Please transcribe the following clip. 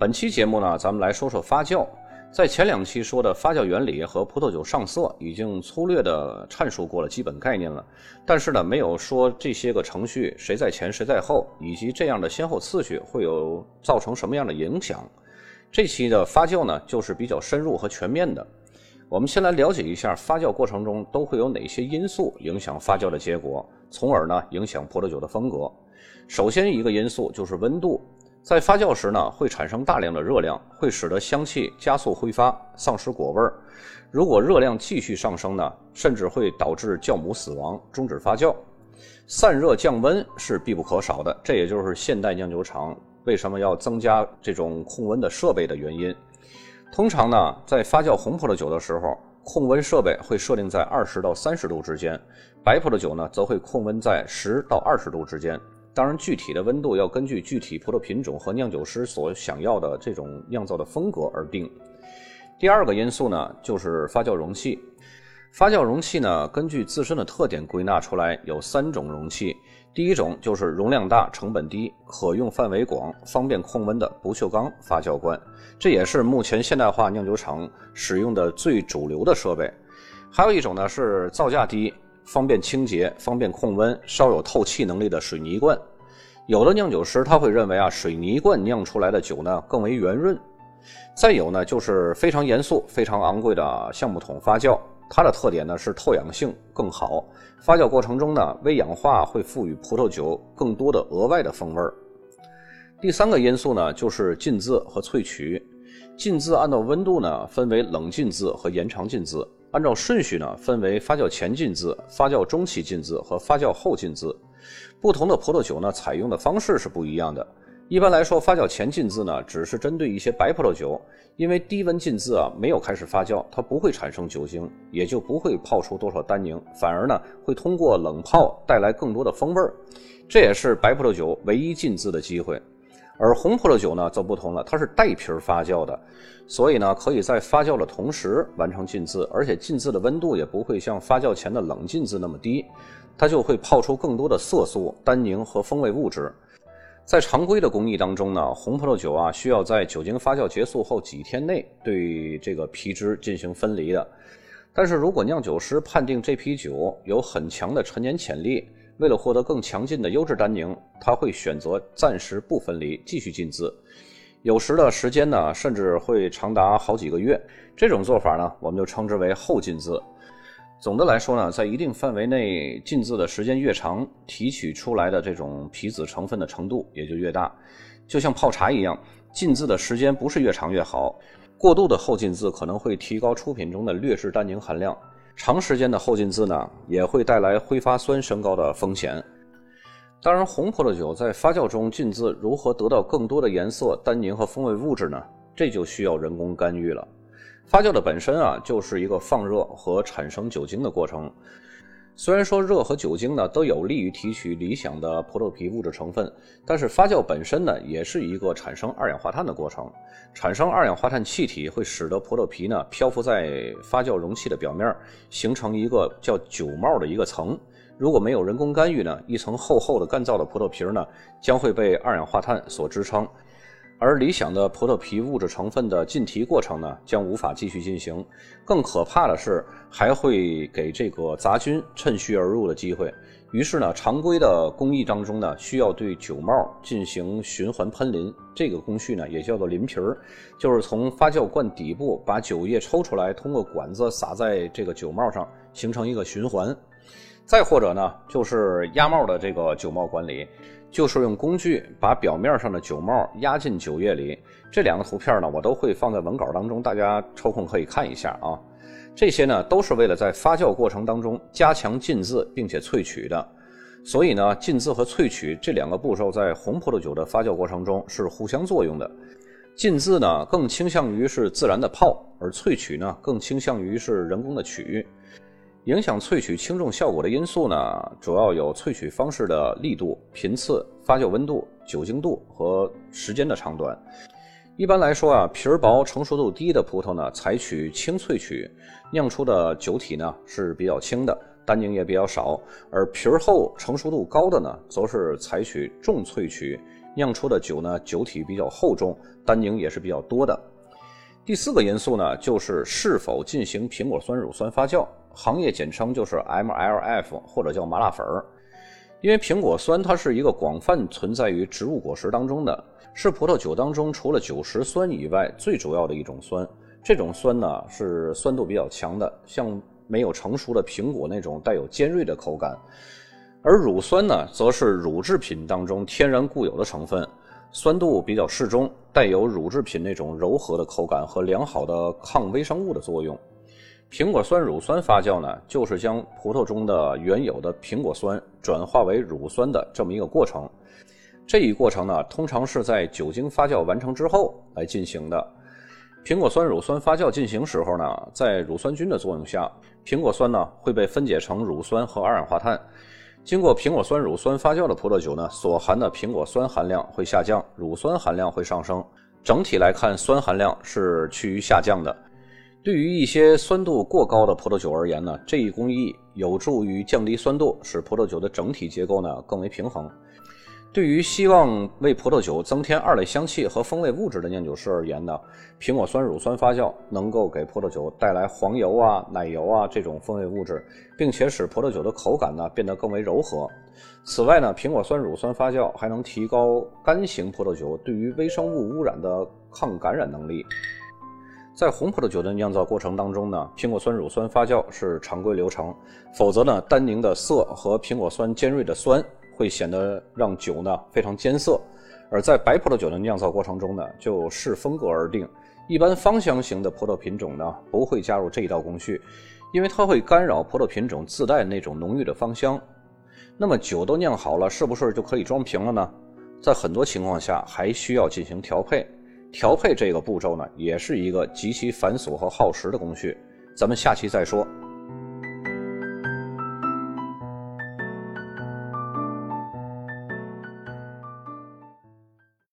本期节目呢，咱们来说说发酵。在前两期说的发酵原理和葡萄酒上色，已经粗略的阐述过了基本概念了。但是呢，没有说这些个程序谁在前谁在后，以及这样的先后次序会有造成什么样的影响。这期的发酵呢，就是比较深入和全面的。我们先来了解一下发酵过程中都会有哪些因素影响发酵的结果，从而呢影响葡萄酒的风格。首先一个因素就是温度。在发酵时呢，会产生大量的热量，会使得香气加速挥发，丧失果味儿。如果热量继续上升呢，甚至会导致酵母死亡，终止发酵。散热降温是必不可少的，这也就是现代酿酒厂为什么要增加这种控温的设备的原因。通常呢，在发酵红葡萄酒的时候，控温设备会设定在二十到三十度之间，白葡萄酒呢，则会控温在十到二十度之间。当然，具体的温度要根据具体葡萄品种和酿酒师所想要的这种酿造的风格而定。第二个因素呢，就是发酵容器。发酵容器呢，根据自身的特点归纳出来有三种容器。第一种就是容量大、成本低、可用范围广、方便控温的不锈钢发酵罐，这也是目前现代化酿酒厂使用的最主流的设备。还有一种呢，是造价低。方便清洁、方便控温、稍有透气能力的水泥罐，有的酿酒师他会认为啊，水泥罐酿出来的酒呢更为圆润。再有呢，就是非常严肃、非常昂贵的橡木桶发酵，它的特点呢是透氧性更好，发酵过程中呢，微氧化会赋予葡萄酒更多的额外的风味儿。第三个因素呢，就是浸渍和萃取。浸渍按照温度呢，分为冷浸渍和延长浸渍。按照顺序呢，分为发酵前浸渍、发酵中期浸渍和发酵后浸渍。不同的葡萄酒呢，采用的方式是不一样的。一般来说，发酵前浸渍呢，只是针对一些白葡萄酒，因为低温浸渍啊，没有开始发酵，它不会产生酒精，也就不会泡出多少单宁，反而呢，会通过冷泡带来更多的风味儿。这也是白葡萄酒唯一浸渍的机会。而红葡萄酒呢，则不同了，它是带皮发酵的，所以呢，可以在发酵的同时完成浸渍，而且浸渍的温度也不会像发酵前的冷浸渍那么低，它就会泡出更多的色素、单宁和风味物质。在常规的工艺当中呢，红葡萄酒啊，需要在酒精发酵结束后几天内对这个皮汁进行分离的。但是如果酿酒师判定这批酒有很强的陈年潜力，为了获得更强劲的优质单宁，他会选择暂时不分离，继续浸渍。有时的时间呢，甚至会长达好几个月。这种做法呢，我们就称之为后浸渍。总的来说呢，在一定范围内浸渍的时间越长，提取出来的这种皮子成分的程度也就越大。就像泡茶一样，浸渍的时间不是越长越好。过度的后浸渍可能会提高出品中的劣质单宁含量。长时间的后浸渍呢，也会带来挥发酸升高的风险。当然，红葡萄酒在发酵中浸渍如何得到更多的颜色、单宁和风味物质呢？这就需要人工干预了。发酵的本身啊，就是一个放热和产生酒精的过程。虽然说热和酒精呢都有利于提取理想的葡萄皮物质成分，但是发酵本身呢也是一个产生二氧化碳的过程。产生二氧化碳气体会使得葡萄皮呢漂浮在发酵容器的表面，形成一个叫酒帽的一个层。如果没有人工干预呢，一层厚厚的干燥的葡萄皮呢将会被二氧化碳所支撑。而理想的葡萄皮物质成分的浸提过程呢，将无法继续进行。更可怕的是，还会给这个杂菌趁虚而入的机会。于是呢，常规的工艺当中呢，需要对酒帽进行循环喷淋。这个工序呢，也叫做淋皮儿，就是从发酵罐底部把酒液抽出来，通过管子撒在这个酒帽上，形成一个循环。再或者呢，就是压帽的这个酒帽管理。就是用工具把表面上的酒帽压进酒液里，这两个图片呢，我都会放在文稿当中，大家抽空可以看一下啊。这些呢，都是为了在发酵过程当中加强浸渍并且萃取的。所以呢，浸渍和萃取这两个步骤在红葡萄酒的发酵过程中是互相作用的。浸渍呢，更倾向于是自然的泡，而萃取呢，更倾向于是人工的取。影响萃取轻重效果的因素呢，主要有萃取方式的力度、频次、发酵温度、酒精度和时间的长短。一般来说啊，皮儿薄、成熟度低的葡萄呢，采取轻萃取，酿出的酒体呢是比较轻的，单宁也比较少；而皮儿厚、成熟度高的呢，则是采取重萃取，酿出的酒呢酒体比较厚重，单宁也是比较多的。第四个因素呢，就是是否进行苹果酸乳酸发酵，行业简称就是 MLF 或者叫麻辣粉儿。因为苹果酸它是一个广泛存在于植物果实当中的，是葡萄酒当中除了酒石酸以外最主要的一种酸。这种酸呢是酸度比较强的，像没有成熟的苹果那种带有尖锐的口感。而乳酸呢，则是乳制品当中天然固有的成分。酸度比较适中，带有乳制品那种柔和的口感和良好的抗微生物的作用。苹果酸乳酸发酵呢，就是将葡萄中的原有的苹果酸转化为乳酸的这么一个过程。这一过程呢，通常是在酒精发酵完成之后来进行的。苹果酸乳酸发酵进行时候呢，在乳酸菌的作用下，苹果酸呢会被分解成乳酸和二氧化碳。经过苹果酸乳酸发酵的葡萄酒呢，所含的苹果酸含量会下降，乳酸含量会上升。整体来看，酸含量是趋于下降的。对于一些酸度过高的葡萄酒而言呢，这一工艺有助于降低酸度，使葡萄酒的整体结构呢更为平衡。对于希望为葡萄酒增添二类香气和风味物质的酿酒师而言呢，苹果酸乳酸发酵能够给葡萄酒带来黄油啊、奶油啊这种风味物质，并且使葡萄酒的口感呢变得更为柔和。此外呢，苹果酸乳酸发酵还能提高干型葡萄酒对于微生物污染的抗感染能力。在红葡萄酒的酿造过程当中呢，苹果酸乳酸发酵是常规流程，否则呢，单宁的涩和苹果酸尖锐的酸。会显得让酒呢非常艰涩，而在白葡萄酒的酿造过程中呢，就视风格而定。一般芳香型的葡萄品种呢不会加入这一道工序，因为它会干扰葡萄品种自带那种浓郁的芳香。那么酒都酿好了，是不是就可以装瓶了呢？在很多情况下还需要进行调配。调配这个步骤呢，也是一个极其繁琐和耗时的工序。咱们下期再说。